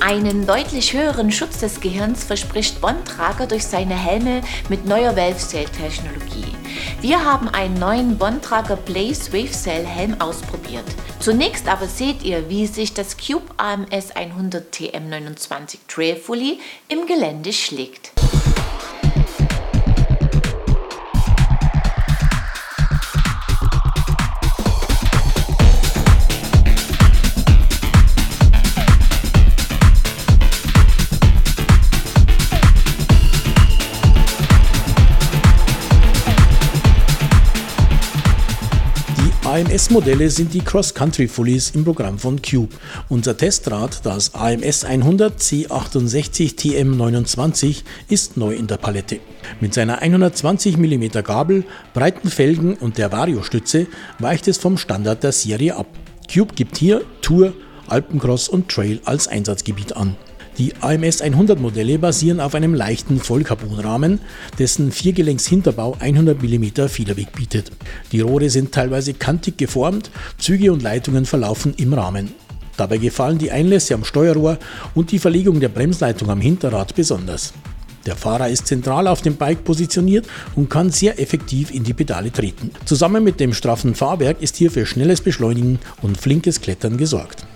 Einen deutlich höheren Schutz des Gehirns verspricht Bond-Trager durch seine Helme mit neuer Valve-Cell-Technologie. Wir haben einen neuen Bond-Trager Blaze Wave Cell Helm ausprobiert. Zunächst aber seht ihr, wie sich das Cube AMS 100 TM29 Trail Fully im Gelände schlägt. AMS-Modelle sind die Cross-Country-Fullies im Programm von Cube. Unser Testrad, das AMS 100 C68 TM29, ist neu in der Palette. Mit seiner 120 mm Gabel, breiten Felgen und der Vario-Stütze weicht es vom Standard der Serie ab. Cube gibt hier Tour, Alpencross und Trail als Einsatzgebiet an. Die AMS 100 Modelle basieren auf einem leichten Vollcarbonrahmen, dessen Viergelenks-Hinterbau 100 mm Federweg bietet. Die Rohre sind teilweise kantig geformt, Züge und Leitungen verlaufen im Rahmen. Dabei gefallen die Einlässe am Steuerrohr und die Verlegung der Bremsleitung am Hinterrad besonders. Der Fahrer ist zentral auf dem Bike positioniert und kann sehr effektiv in die Pedale treten. Zusammen mit dem straffen Fahrwerk ist hier für schnelles Beschleunigen und flinkes Klettern gesorgt.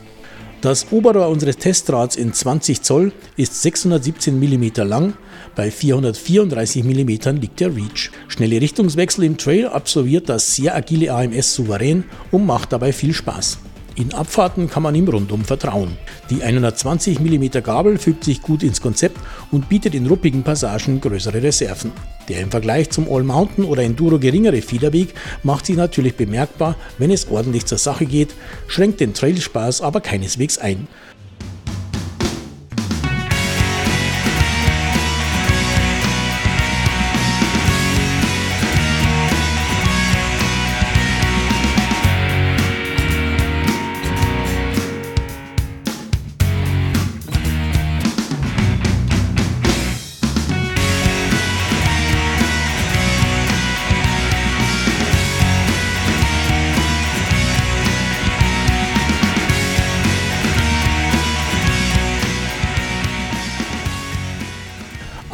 Das Oberrohr unseres Testrads in 20 Zoll ist 617 mm lang, bei 434 mm liegt der Reach. Schnelle Richtungswechsel im Trail absolviert das sehr agile AMS souverän und macht dabei viel Spaß. In Abfahrten kann man ihm rundum vertrauen. Die 120 mm Gabel fügt sich gut ins Konzept und bietet in ruppigen Passagen größere Reserven. Der im Vergleich zum All Mountain oder Enduro geringere Federweg macht sich natürlich bemerkbar, wenn es ordentlich zur Sache geht, schränkt den Trailspaß aber keineswegs ein.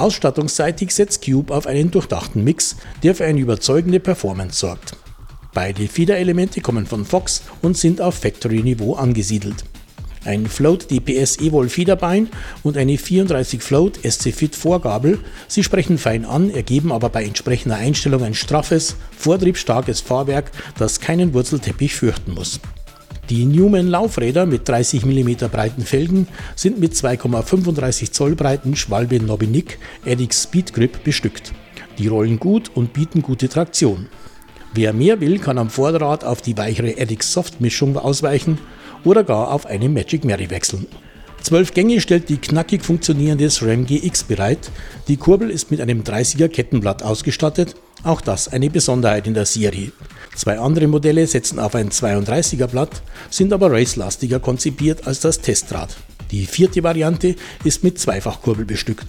Ausstattungsseitig setzt Cube auf einen durchdachten Mix, der für eine überzeugende Performance sorgt. Beide Federelemente kommen von Fox und sind auf Factory-Niveau angesiedelt. Ein Float DPS Evol Federbein und eine 34 Float SC Fit Vorgabel. Sie sprechen fein an, ergeben aber bei entsprechender Einstellung ein straffes, vortriebstarkes Fahrwerk, das keinen Wurzelteppich fürchten muss. Die Newman Laufräder mit 30 mm breiten Felgen sind mit 2,35 Zoll breiten Schwalbe Nobinick Addix Speed Grip bestückt. Die rollen gut und bieten gute Traktion. Wer mehr will, kann am Vorderrad auf die weichere Addix Soft Mischung ausweichen oder gar auf eine Magic Mary wechseln. 12 Gänge stellt die knackig funktionierende SRAM GX bereit. Die Kurbel ist mit einem 30er Kettenblatt ausgestattet, auch das eine Besonderheit in der Serie. Zwei andere Modelle setzen auf ein 32er Blatt, sind aber racelastiger konzipiert als das Testrad. Die vierte Variante ist mit Zweifachkurbel bestückt.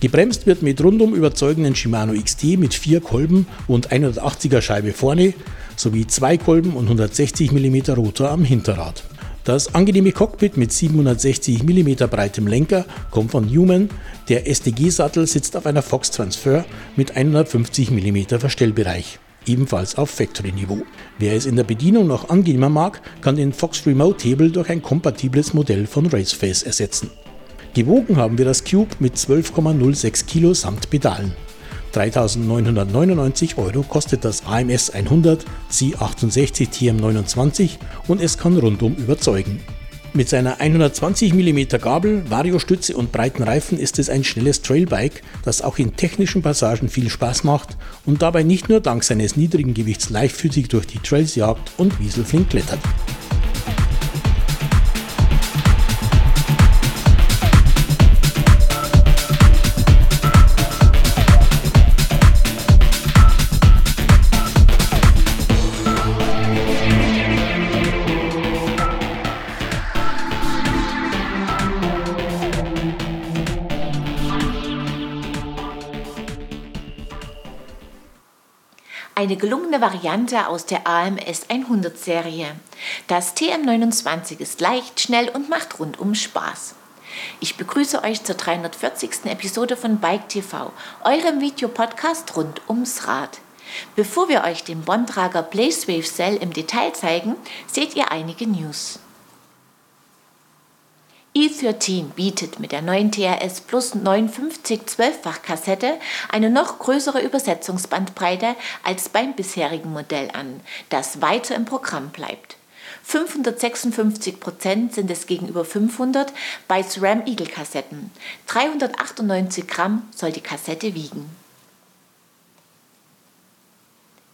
Gebremst wird mit rundum überzeugenden Shimano XT mit vier Kolben und 180er Scheibe vorne sowie zwei Kolben und 160 mm Rotor am Hinterrad. Das angenehme Cockpit mit 760 mm breitem Lenker kommt von Newman. Der STG-Sattel sitzt auf einer Fox Transfer mit 150 mm Verstellbereich ebenfalls auf Factory-Niveau. Wer es in der Bedienung noch angenehmer mag, kann den Fox Remote Table durch ein kompatibles Modell von Raceface ersetzen. Gewogen haben wir das Cube mit 12,06 Kilo samt Pedalen. 3.999 Euro kostet das AMS 100 C68 TM29 und es kann rundum überzeugen. Mit seiner 120 mm Gabel, Variostütze und breiten Reifen ist es ein schnelles Trailbike, das auch in technischen Passagen viel Spaß macht und dabei nicht nur dank seines niedrigen Gewichts leichtfüßig durch die Trails jagt und wieselflink klettert. Eine gelungene Variante aus der AMS 100 Serie. Das TM29 ist leicht, schnell und macht rundum Spaß. Ich begrüße euch zur 340. Episode von Bike TV, eurem Videopodcast rund ums Rad. Bevor wir euch den Bontrager Blazewave Cell im Detail zeigen, seht ihr einige News. E13 bietet mit der neuen TRS Plus 59 12-fach-Kassette eine noch größere Übersetzungsbandbreite als beim bisherigen Modell an, das weiter im Programm bleibt. 556 Prozent sind es gegenüber 500 bei SRAM Eagle Kassetten. 398 Gramm soll die Kassette wiegen.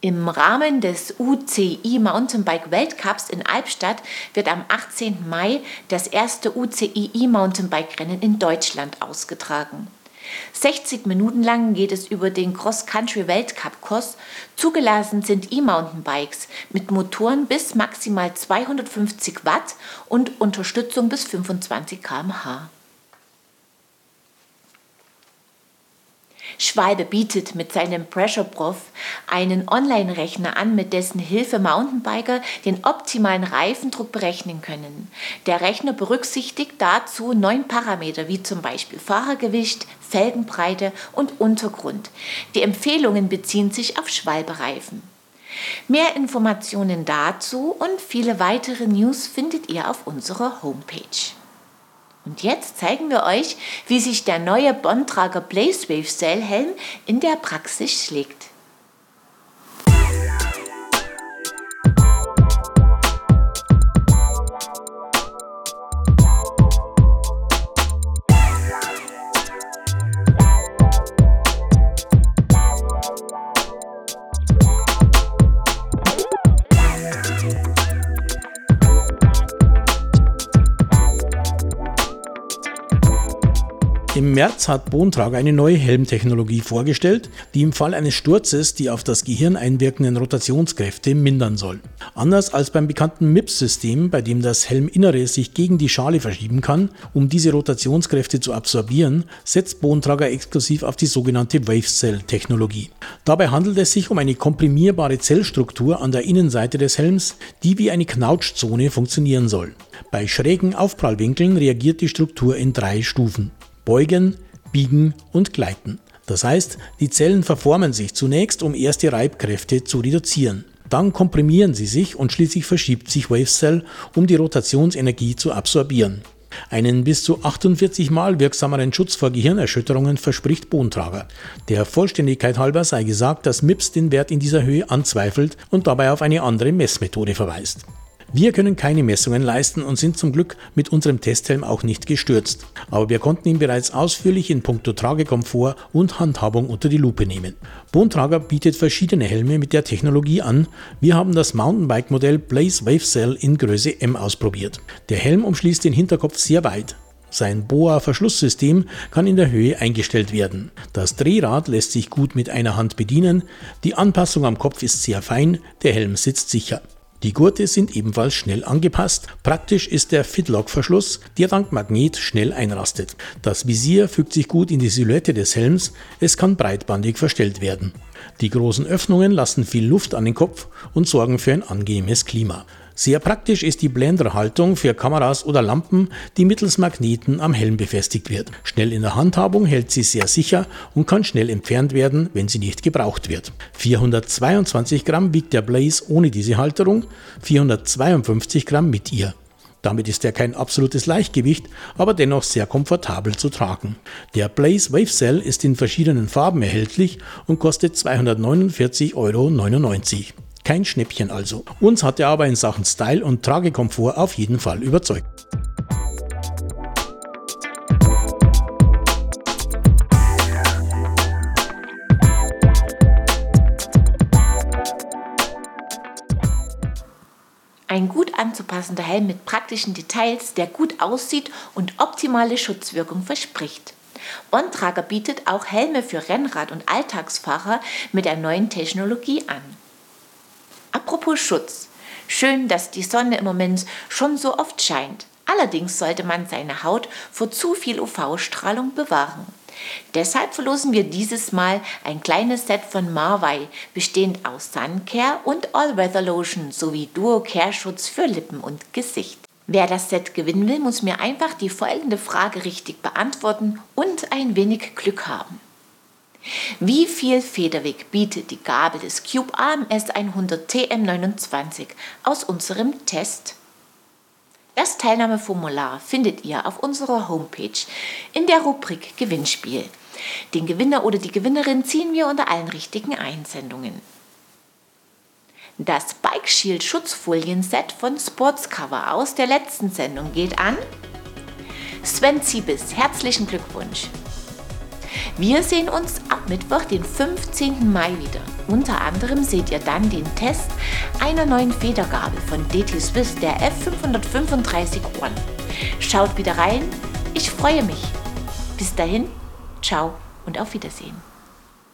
Im Rahmen des UCI Mountainbike Weltcups in Albstadt wird am 18. Mai das erste UCI E-Mountainbike Rennen in Deutschland ausgetragen. 60 Minuten lang geht es über den Cross-Country-Weltcup-Kurs. Zugelassen sind E-Mountainbikes mit Motoren bis maximal 250 Watt und Unterstützung bis 25 km/h. Schwalbe bietet mit seinem Pressure Prof einen Online-Rechner an, mit dessen Hilfe Mountainbiker den optimalen Reifendruck berechnen können. Der Rechner berücksichtigt dazu neun Parameter wie zum Beispiel Fahrergewicht, Felgenbreite und Untergrund. Die Empfehlungen beziehen sich auf Schwalbe-Reifen. Mehr Informationen dazu und viele weitere News findet ihr auf unserer Homepage. Und jetzt zeigen wir euch, wie sich der neue Bontrager Blazewave Cell Helm in der Praxis schlägt. März hat Bontrager eine neue Helmtechnologie vorgestellt, die im Fall eines Sturzes die auf das Gehirn einwirkenden Rotationskräfte mindern soll. Anders als beim bekannten MIPS-System, bei dem das Helminnere sich gegen die Schale verschieben kann, um diese Rotationskräfte zu absorbieren, setzt Bontrager exklusiv auf die sogenannte Wave-Cell-Technologie. Dabei handelt es sich um eine komprimierbare Zellstruktur an der Innenseite des Helms, die wie eine Knautschzone funktionieren soll. Bei schrägen Aufprallwinkeln reagiert die Struktur in drei Stufen. Beugen, Biegen und Gleiten. Das heißt, die Zellen verformen sich zunächst, um erste Reibkräfte zu reduzieren. Dann komprimieren sie sich und schließlich verschiebt sich WaveCell, um die Rotationsenergie zu absorbieren. Einen bis zu 48 Mal wirksameren Schutz vor Gehirnerschütterungen verspricht Bontrager. Der Vollständigkeit halber sei gesagt, dass MIPS den Wert in dieser Höhe anzweifelt und dabei auf eine andere Messmethode verweist. Wir können keine Messungen leisten und sind zum Glück mit unserem Testhelm auch nicht gestürzt. Aber wir konnten ihn bereits ausführlich in puncto Tragekomfort und Handhabung unter die Lupe nehmen. Bontrager bietet verschiedene Helme mit der Technologie an. Wir haben das Mountainbike-Modell Blaze Wave Cell in Größe M ausprobiert. Der Helm umschließt den Hinterkopf sehr weit. Sein Boa-Verschlusssystem kann in der Höhe eingestellt werden. Das Drehrad lässt sich gut mit einer Hand bedienen. Die Anpassung am Kopf ist sehr fein. Der Helm sitzt sicher. Die Gurte sind ebenfalls schnell angepasst. Praktisch ist der Fitlock-Verschluss, der dank Magnet schnell einrastet. Das Visier fügt sich gut in die Silhouette des Helms, es kann breitbandig verstellt werden. Die großen Öffnungen lassen viel Luft an den Kopf und sorgen für ein angenehmes Klima. Sehr praktisch ist die Blenderhaltung für Kameras oder Lampen, die mittels Magneten am Helm befestigt wird. Schnell in der Handhabung hält sie sehr sicher und kann schnell entfernt werden, wenn sie nicht gebraucht wird. 422 Gramm wiegt der Blaze ohne diese Halterung, 452 Gramm mit ihr. Damit ist er kein absolutes Leichtgewicht, aber dennoch sehr komfortabel zu tragen. Der Blaze Wave Cell ist in verschiedenen Farben erhältlich und kostet 249,99 Euro. Kein Schnäppchen also. Uns hat er aber in Sachen Style und Tragekomfort auf jeden Fall überzeugt. Ein gut anzupassender Helm mit praktischen Details, der gut aussieht und optimale Schutzwirkung verspricht. Bontrager bietet auch Helme für Rennrad- und Alltagsfahrer mit der neuen Technologie an. Apropos Schutz. Schön, dass die Sonne im Moment schon so oft scheint. Allerdings sollte man seine Haut vor zu viel UV-Strahlung bewahren. Deshalb verlosen wir dieses Mal ein kleines Set von Marvei, bestehend aus Suncare und All-Weather Lotion sowie Duo Care Schutz für Lippen und Gesicht. Wer das Set gewinnen will, muss mir einfach die folgende Frage richtig beantworten und ein wenig Glück haben. Wie viel Federweg bietet die Gabel des Cube AMS 100 TM29 aus unserem Test? Das Teilnahmeformular findet ihr auf unserer Homepage in der Rubrik Gewinnspiel. Den Gewinner oder die Gewinnerin ziehen wir unter allen richtigen Einsendungen. Das Bike Shield Schutzfolien-Set von Sportscover aus der letzten Sendung geht an Sven Ziebis. Herzlichen Glückwunsch! Wir sehen uns Mittwoch, den 15. Mai wieder. Unter anderem seht ihr dann den Test einer neuen Federgabel von DT Swiss, der F535 One. Schaut wieder rein, ich freue mich. Bis dahin, ciao und auf Wiedersehen.